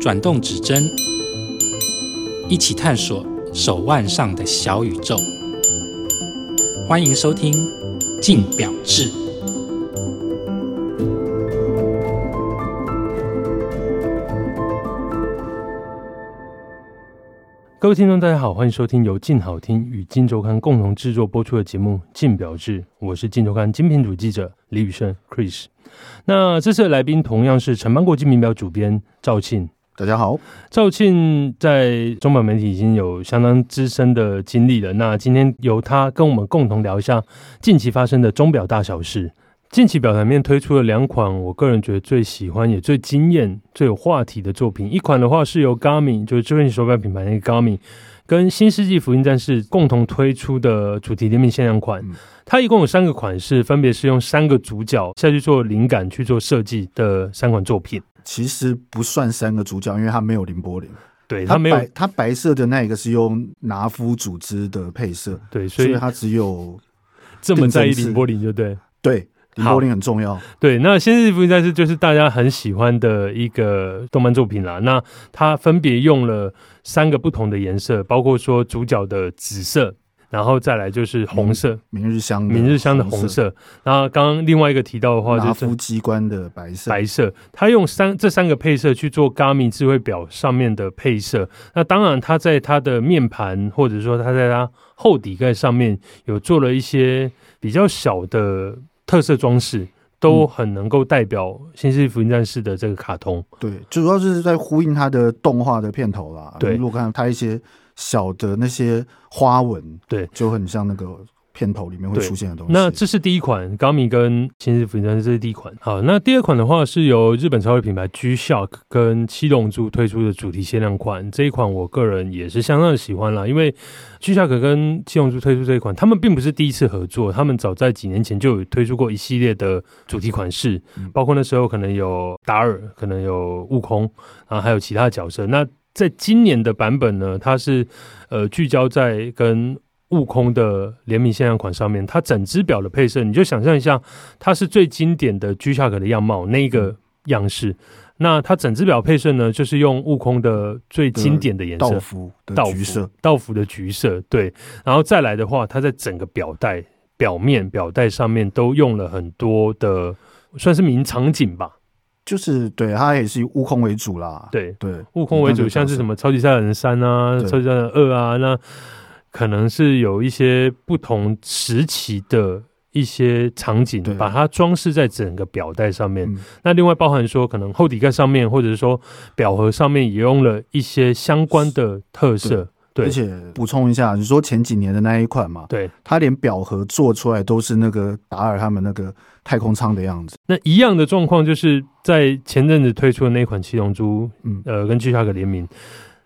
转动指针，一起探索手腕上的小宇宙。欢迎收听《静表志》。各位听众，大家好，欢迎收听由静好听与静周刊共同制作播出的节目《静表志》，我是静周刊精品组记者李宇胜 Chris。那这次的来宾同样是城邦国际名表主编赵庆。大家好，赵庆在中版媒体已经有相当资深的经历了。那今天由他跟我们共同聊一下近期发生的钟表大小事。近期表台面推出了两款，我个人觉得最喜欢也最惊艳、最有话题的作品。一款的话是由 Garmin，就是智慧型手表品牌那个 Garmin，跟新世纪福音战士共同推出的主题联名限量款。它一共有三个款式，分别是用三个主角下去做灵感去做设计的三款作品。其实不算三个主角，因为它没有林波林。对，它没有白，它白色的那一个是用拿夫组织的配色，对，所以它只有这么在意定层次凌波林，就对对凌波林很重要。对。那《新世纪福音战士》就是大家很喜欢的一个动漫作品啦。那它分别用了三个不同的颜色，包括说主角的紫色，然后再来就是红色，明日香，明日香的红，色。然后刚刚另外一个提到的话就是夫机关的白色，白色，它用三这三个配色去做 Garmin 智慧表上面的配色。那当然，它在它的面盘或者说它在它后底盖上面有做了一些比较小的特色装饰，都很能够代表《新世纪福音战士》的这个卡通。对，主要是在呼应它的动画的片头啦。对如果看它一些小的那些花纹，对就很像那个片头里面会出现的东西。那这是第一款 Garmin 跟新世纪福音战士，这是第一款。好，那第二款的话是由日本超级品牌 G Shock 跟七龙珠推出的主题限量款。这一款我个人也是相当的喜欢啦，因为 G Shock 跟七龙珠推出这一款，他们并不是第一次合作，他们早在几年前就有推出过一系列的主题款式，嗯包括那时候可能有达尔，可能有悟空，然后还有其他角色。那在今年的版本呢，它是呃聚焦在跟悟空的联名限量款上面，它整只表的配色，你就想象一下，它是最经典的 G Shock 的样貌那一个样式。那它整只表配色呢，就是用悟空的最经典的颜色道服的道服橘色，道服的橘色，对。然后再来的话，它在整个表带表面、表带上面都用了很多的，算是名场景吧。就是对它也是以悟空为主啦。对，对，悟空为主，像是什么超级赛亚人三啊、超级赛亚人二啊，那可能是有一些不同时期的一些场景，把它装饰在整个表带上面。嗯那另外包含说，可能后底盖上面，或者是说表盒上面也用了一些相关的特色。对而且补充一下，你说前几年的那一款嘛，对，它连表盒做出来都是那个达尔他们那个太空舱的样子。那一样的状况就是在前阵子推出的那一款七龙珠，嗯，呃，跟 G Shock 联名。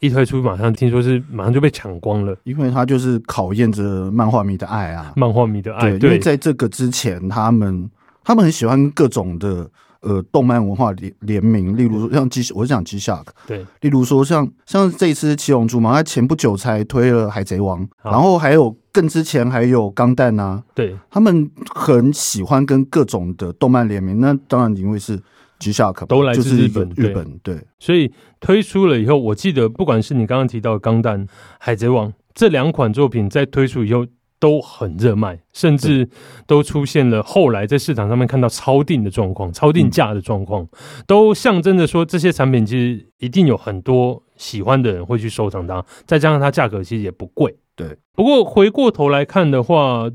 一推出，马上听说是马上就被抢光了。因为它就是考验着漫画迷的爱啊。漫画迷的爱，对，因为在这个之前，他们他们很喜欢各种的呃动漫文化联联名，例如说像机，我是讲 G Shock，对。例如说像像这一次七龙珠嘛，他前不久才推了海贼王，然后还有更之前还有钢弹啊，对。他们很喜欢跟各种的动漫联名，那当然因为是 G Shock 都来自日本对。日本对。所以推出了以后，我记得不管是你刚刚提到的《钢弹》《海贼王》这两款作品，在推出以后都很热卖，甚至都出现了后来在市场上面看到超定的状况、超定价的状况，都象征着说这些产品其实一定有很多喜欢的人会去收藏它，再加上它价格其实也不贵。对，不过回过头来看的话，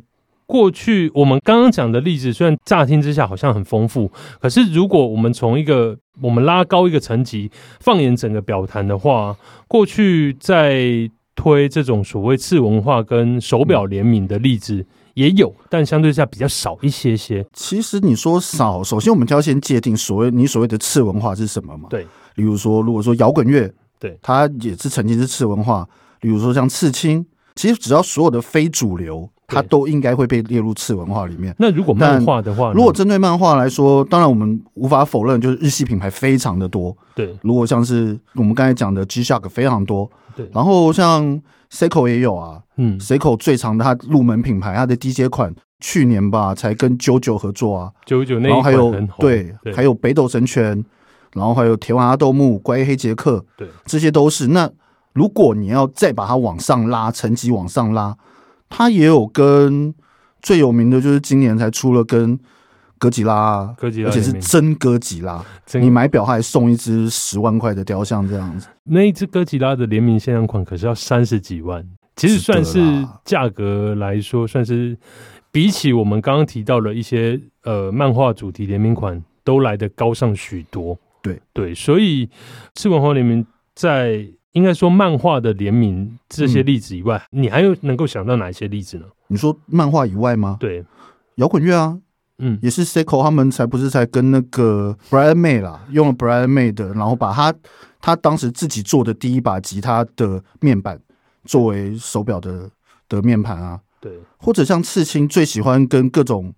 过去我们刚刚讲的例子，虽然乍听之下好像很丰富，可是如果我们从一个我们拉高一个层级，放眼整个表坛的话，过去在推这种所谓次文化跟手表联名的例子也有，但相对下比较少一些些。其实你说少，首先我们就要先界定所谓你所谓的次文化是什么嘛？对，例如说，如果说摇滚乐，对它也是曾经是次文化。例如说像刺青，其实只要所有的非主流，它都应该会被列入次文化里面。那如果漫画的话，如果针对漫画来说，当然我们无法否认，就是日系品牌非常的多。对。如果像是我们刚才讲的 G Shock 非常多，对，然后像 Seiko 也有啊。嗯，，Seiko 最长的它入门品牌，它的低阶款去年吧才跟 JoJo 合作啊，九九那一然后还有对，还有北斗神拳，然后还有铁腕阿斗木、怪医黑杰克，对，这些都是。那如果你要再把它往上拉，层级往上拉，它也有跟最有名的就是今年才出了跟哥吉拉吉拉而且是真哥吉拉，你买表还送一只十万块的雕像这样子。那一只哥吉拉的联名限量款可是要三十几万，其实算是价格来说，算是比起我们刚刚提到的一些呃漫画主题联名款都来得高上许多。对对，所以赤文化联名在应该说漫画的联名这些例子以外，你还有能够想到哪一些例子呢？你说漫画以外吗？对，摇滚乐啊，嗯，也是 Seiko 他们才不是才跟那个 Brian May 啦，用了 Brian May 的，然后把他他当时自己做的第一把吉他的面板作为手表的的面盘啊，对，或者像刺青最喜欢跟各种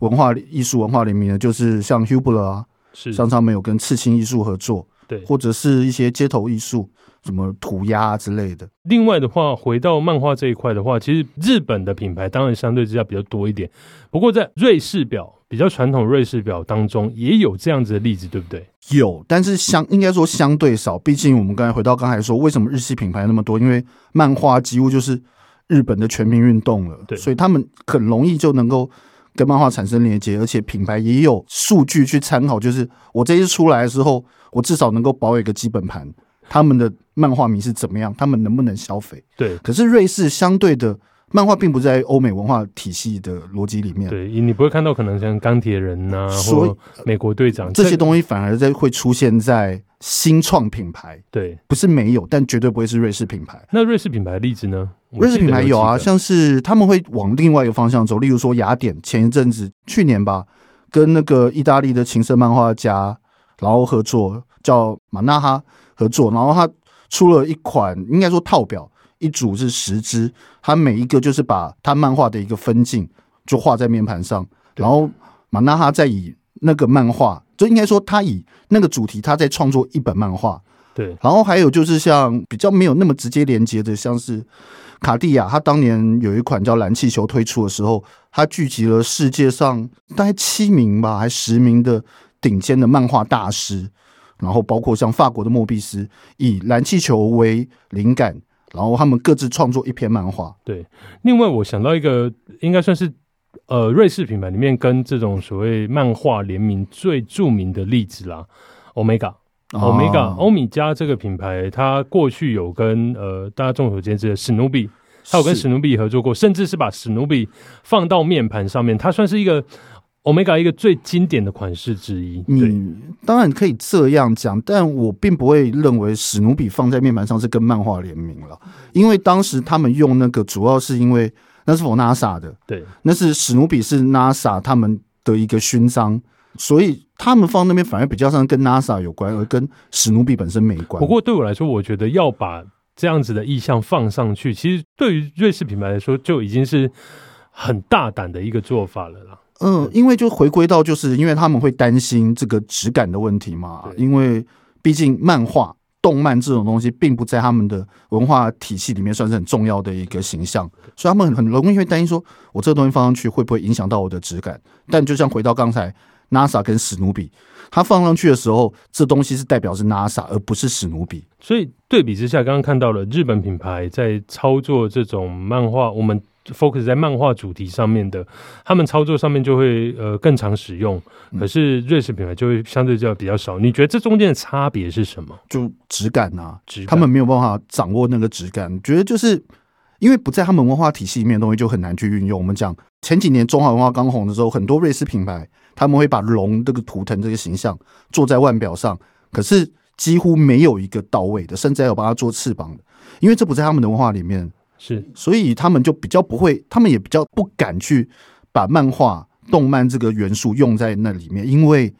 文化艺术文化联名的，就是像 Hubler 啊，是，像他们有跟刺青艺术合作，对。或者是一些街头艺术，什么涂鸦啊之类的。另外的话，回到漫画这一块的话，其实日本的品牌当然相对之下比较多一点。不过在瑞士表比较传统瑞士表当中，也有这样子的例子，对不对？有，但是相应该说相对少，毕竟我们刚才回到刚才说，为什么日系品牌那么多？因为漫画几乎就是日本的全民运动了，对所以他们很容易就能够跟漫画产生连接，而且品牌也有数据去参考，就是我这一次出来的时候，我至少能够保有一个基本盘，他们的漫画迷是怎么样，他们能不能消费？对可是瑞士相对的漫画并不在欧美文化体系的逻辑里面，对，你不会看到可能像钢铁人呐、所以或美国队长这些东西反而在会出现在新创品牌。对。不是没有，但绝对不会是瑞士品牌。那瑞士品牌的例子呢？瑞士品牌有啊，像是他们会往另外一个方向走，例如说雅典前一阵子去年吧，跟那个意大利的情色漫画家然后合作，叫马纳哈合作，然后他出了一款应该说套表，一组是十只，它每一个就是把他漫画的一个分镜就画在面盘上，然后马纳哈再以那个漫画，就应该说他以那个主题，他在创作一本漫画，对。然后还有就是像比较没有那么直接连接的，像是卡地亚，他当年有一款叫蓝气球推出的时候，他聚集了世界上大概七名吧，还十名的顶尖的漫画大师，然后包括像法国的莫比斯，以蓝气球为灵感，然后他们各自创作一篇漫画。对。另外，我想到一个，应该算是呃瑞士品牌里面跟这种所谓漫画联名最著名的例子啦，Omega。Omega 哦欧米伽这个品牌，它过去有跟呃大家众所皆知的史努比，它有跟史努比合作过，甚至是把史努比放到面盘上面，它算是一个 Omega 一个最经典的款式之一。对，你当然可以这样讲，但我并不会认为史努比放在面板上是跟漫画联名了，因为当时他们用那个主要是因为那是否 NASA 的，对，那是史努比是 NASA 他们的一个勋章，所以他们放那边反而比较像跟 NASA 有关，而跟史努比本身没关。不过对我来说，我觉得要把这样子的意向放上去，其实对于瑞士品牌来说，就已经是很大胆的一个做法了啦。嗯，因为就回归到，就是因为他们会担心这个质感的问题嘛。因为毕竟漫画、动漫这种东西，并不在他们的文化体系里面算是很重要的一个形象，所以他们很很容易会担心说，我这个东西放上去会不会影响到我的质感？但就像回到刚才 NASA 跟史努比，它放上去的时候，这东西是代表是 NASA，而不是史努比。所以对比之下，刚刚看到了日本品牌在操作这种漫画，我们 focus 在漫画主题上面的，他们操作上面就会呃更常使用，嗯可是瑞士品牌就会相对较比较少。你觉得这中间的差别是什么？就质感啊，质他们没有办法掌握那个质感，觉得就是因为不在他们文化体系里面的东西就很难去运用。我们讲前几年中华文化刚红的时候，很多瑞士品牌他们会把龙这个图腾这个形象做在腕表上，可是几乎没有一个到位的，甚至还有帮它做翅膀的，因为这不在他们的文化里面，是所以他们就比较不会，他们也比较不敢去把漫画、动漫这个元素用在那里面，因为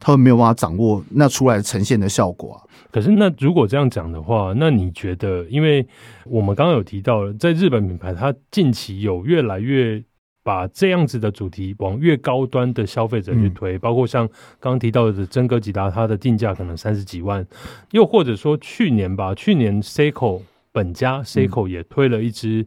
他们没有办法掌握那出来呈现的效果啊。可是，那如果这样讲的话，那你觉得，因为我们刚刚有提到了，在日本品牌，它近期有越来越把这样子的主题往越高端的消费者去推，包括像刚刚提到的真格吉达，它的定价可能三十几万，又或者说去年吧，去年 Seiko 本家 Seiko 也推了一支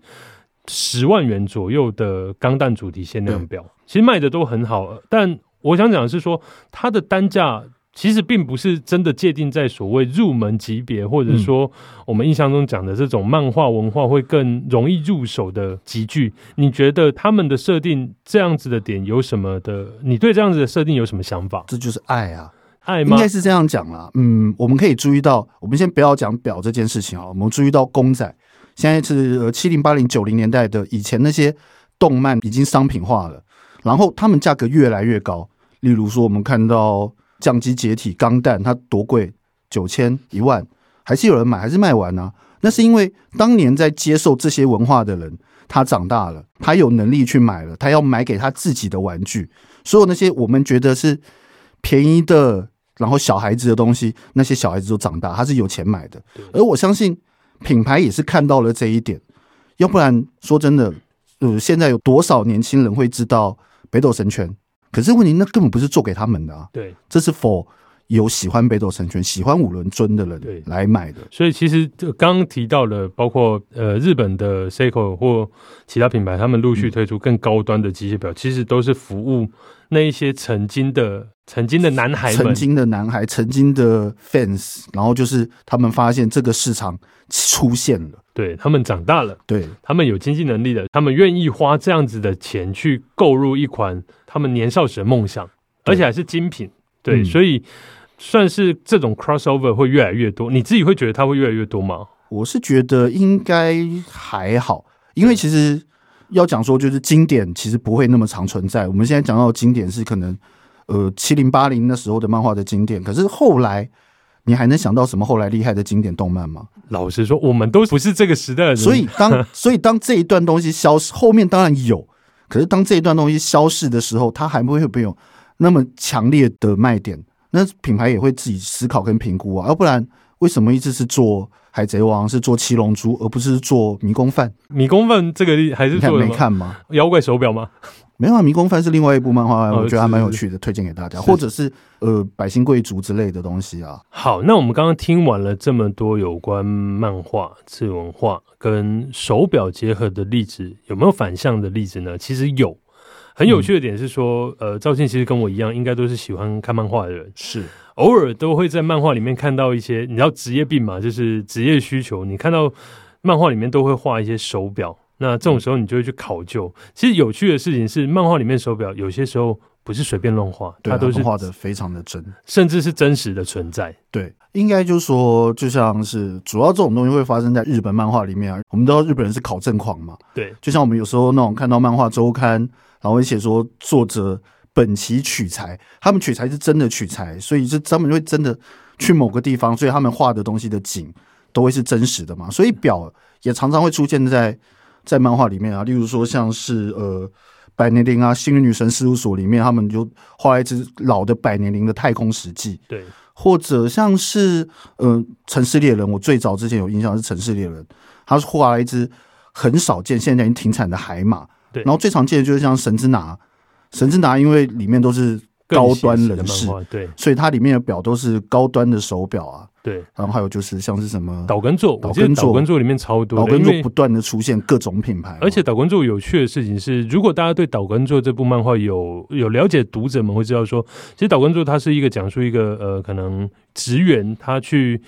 十万元左右的钢弹主题限量表，其实卖的都很好，但我想讲的是说，它的单价其实并不是真的界定在所谓入门级别，或者说我们印象中讲的这种漫画文化会更容易入手的集聚。你觉得他们的设定这样子的点有什么的？你对这样子的设定有什么想法？这就是爱啊，爱吗应该？是这样讲啦。嗯，我们可以注意到，我们先不要讲表这件事情啊，我们注意到公仔现在是呃七零八零九零年代的以前那些动漫已经商品化了，然后他们价格越来越高。例如说，我们看到降机解体钢弹，它多贵，九千一万，还是有人买，还是卖完呢、那是因为当年在接受这些文化的人，他长大了，他有能力去买了，他要买给他自己的玩具。所有那些我们觉得是便宜的，然后小孩子的东西，那些小孩子都长大，他是有钱买的。而我相信品牌也是看到了这一点，要不然说真的，呃，现在有多少年轻人会知道北斗神拳？可是问题那根本不是做给他们的啊，对，这是否有喜欢北斗神拳、喜欢五轮尊的人来买的？所以其实这刚刚提到了，包括呃日本的 Seiko 或其他品牌，他们陆续推出更高端的机械表，其实都是服务那一些曾经的曾经的男孩们。曾经的男孩，曾经的 fans，然后就是他们发现这个市场出现了，对他们长大了，对，他们有经济能力的，他们愿意花这样子的钱去购入一款他们年少时的梦想，而且还是精品。对，嗯所以算是这种 crossover 会越来越多。你自己会觉得它会越来越多吗？我是觉得应该还好，因为其实要讲说，就是经典其实不会那么长存在。我们现在讲到的经典是可能呃七零八零那时候的漫画的经典，可是后来你还能想到什么后来厉害的经典动漫吗？老实说，我们都不是这个时代的人，所以当 所以当这一段东西消失，后面当然有，可是当这一段东西消失的时候，它还不会不会有那么强烈的卖点，那品牌也会自己思考跟评估啊，要不然为什么一直是做海贼王，是做七龙珠，而不是做迷宫饭？迷宫饭这个还是你看没？看吗？妖怪手表吗？没有啊，迷宫饭是另外一部漫画，哦我觉得还蛮有趣的，推荐给大家，或者是呃百姓贵族之类的东西啊。好，那我们刚刚听完了这么多有关漫画、次文化跟手表结合的例子，有没有反向的例子呢？其实有。很有趣的点是说，呃，赵健其实跟我一样，应该都是喜欢看漫画的人，是，偶尔都会在漫画里面看到一些，你知道职业病嘛，就是职业需求，你看到漫画里面都会画一些手表，那这种时候你就会去考究。其实有趣的事情是，漫画里面手表有些时候不是随便乱画，对，它都是画的非常的真。甚至是真实的存在。对，应该就是说，就像是主要这种东西会发生在日本漫画里面啊。我们知道日本人是考证狂嘛，对，就像我们有时候那种看到漫画周刊，然后会写说作者本期取材，他们取材是真的取材，所以是他们会真的去某个地方，所以他们画的东西的景都会是真实的嘛。所以表也常常会出现在在漫画里面啊，例如说像是呃。百年灵啊，幸运女神事务所里面，他们就画了一只老的百年灵的太空实际，对，或者像是呃城市猎人，我最早之前有印象是城市猎人，他是画了一只很少见、现在已经停产的海马。对然后最常见的就是像神之拿，神之拿因为里面都是高端人士对所以它里面的表都是高端的手表啊。对。然后还有就是像是什么岛根座，岛根座岛根座里面超多的，老跟做因为不断的出现各种品牌哦，而且岛根座有趣的事情是，如果大家对岛根座这部漫画有有了解，读者们会知道说，其实岛根座它是一个讲述一个呃，可能职员他去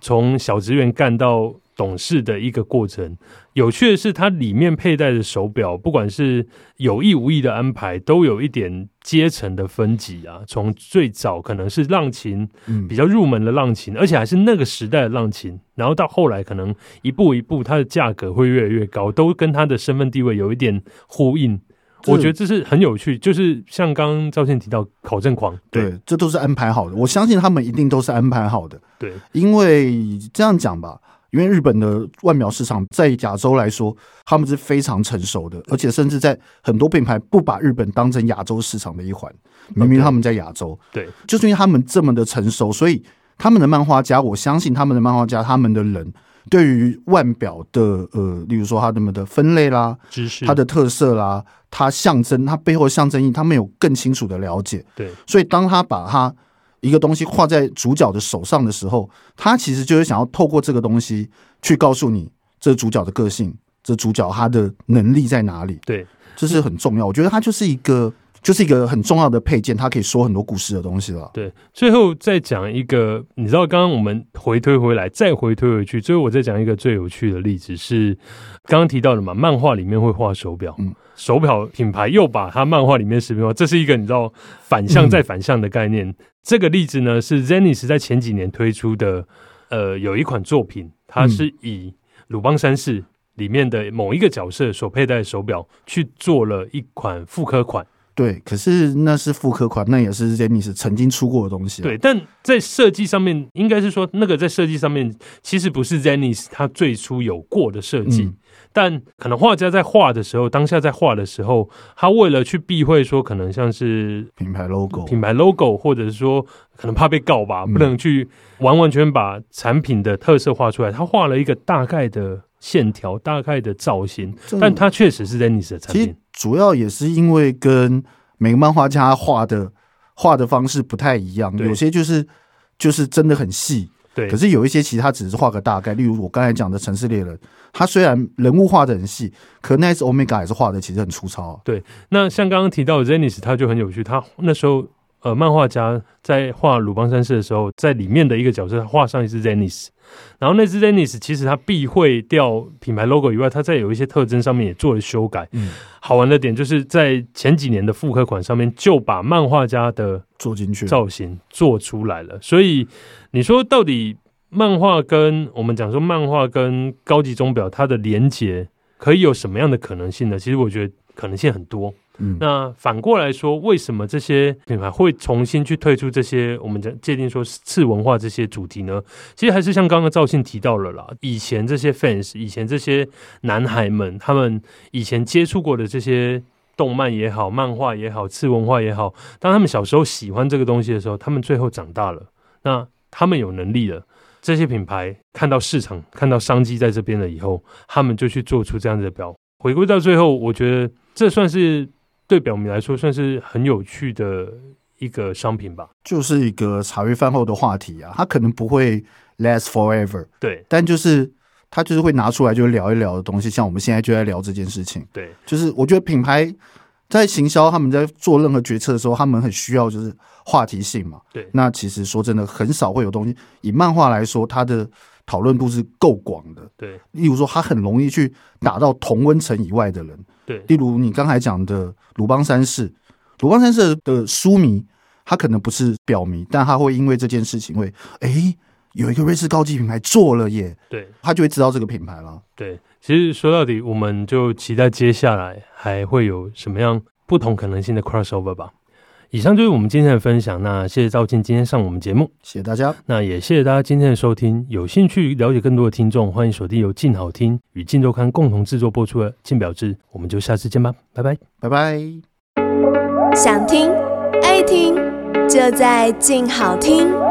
从小职员干到懂事的一个过程。有趣的是，它里面佩戴的手表，不管是有意无意的安排，都有一点阶层的分级啊。从最早可能是浪琴，嗯比较入门的浪琴，而且还是那个时代的浪琴，然后到后来可能一步一步，它的价格会越来越高，都跟它的身份地位有一点呼应。我觉得这是很有趣，就是像刚刚赵倩提到考证狂，对，这都是安排好的。我相信他们一定都是安排好的。对因为这样讲吧，因为日本的腕表市场在亚洲来说，他们是非常成熟的，而且甚至在很多品牌不把日本当成亚洲市场的一环，明明他们在亚洲，对。就是因为他们这么的成熟，所以他们的漫画家，我相信他们的漫画家，他们的人对于腕表的呃，例如说他们的分类啦，知识，它的特色啦，它象征它背后的象征意义，他们有更清楚的了解。对。所以当他把它一个东西画在主角的手上的时候，他其实就是想要透过这个东西去告诉你这主角的个性，这主角他的能力在哪里，对这是很重要。我觉得它就是一个就是一个很重要的配件，它可以说很多故事的东西了。对，最后再讲一个，你知道，刚刚我们回推回来，再回推回去，最后我再讲一个最有趣的例子是刚刚提到的嘛，漫画里面会画手表，嗯手表品牌又把它漫画里面视频化，这是一个你知道反向再反向的概念。这个例子呢是 Zenith 在前几年推出的，呃，有一款作品，它是以鲁邦三世里面的某一个角色所佩戴的手表去做了一款复刻款。对，可是那是复刻款，那也是 Zenith 曾经出过的东西、啊。对，但在设计上面，应该是说那个在设计上面其实不是 Zenith 它最初有过的设计，嗯。但可能画家在画的时候，当下在画的时候，他为了去避讳说可能像是品牌 logo，品牌 logo，或者是说可能怕被告吧，嗯。不能去完完全全把产品的特色画出来，他画了一个大概的线条、大概的造型，但它确实是 Zenith 的产其实。主要也是因为跟每个漫画家画的画的方式不太一样，有些就是就是真的很细，对可，是有一些其实他只是画个大概，例如我刚才讲的《城市猎人》，他虽然人物画的很细，可那次 Omega 也是画的其实很粗糙啊。那像刚刚提到的 Zenith，他就很有趣，他那时候呃，漫画家在画鲁邦三世的时候，在里面的一个角色画上一只 Zenith，然后那只 Zenith 其实它避讳掉品牌 logo 以外，它在有一些特征上面也做了修改。嗯，好玩的点就是在前几年的复刻款上面，就把漫画家的做进去，造型做出来了。所以你说到底漫画跟我们讲说漫画跟高级钟表它的连接可以有什么样的可能性呢？其实我觉得可能性很多。那反过来说，为什么这些品牌会重新去推出这些我们讲界定说次文化这些主题呢？其实还是像刚刚赵信提到了啦，以前这些 fans，以前这些男孩们，他们以前接触过的这些动漫也好、漫画也好、次文化也好，当他们小时候喜欢这个东西的时候，他们最后长大了，那他们有能力了。这些品牌看到市场、看到商机在这边了以后，他们就去做出这样的表。回归到最后，我觉得这算是对表明来说算是很有趣的一个商品吧。就是一个茶余饭后的话题啊，它可能不会 last forever，对但就是它就是会拿出来就聊一聊的东西，像我们现在就在聊这件事情。对就是我觉得品牌在行销，他们在做任何决策的时候，他们很需要就是话题性嘛。对那其实说真的，很少会有东西。以漫画来说，它的讨论度是够广的。对例如说，他很容易去打到同温层以外的人。对例如你刚才讲的鲁邦三世，鲁邦三世的书迷，他可能不是表迷，但他会因为这件事情会，诶，有一个瑞士高级品牌做了耶，对他就会知道这个品牌了。对，其实说到底，我们就期待接下来还会有什么样不同可能性的 crossover 吧。以上就是我们今天的分享，那谢谢赵静今天上我们节目，谢谢大家，那也谢谢大家今天的收听。有兴趣了解更多的听众，欢迎锁定由静好听与静周刊共同制作播出的《静表志》，我们就下次见吧，拜拜。拜拜。想听爱听，就在静好听。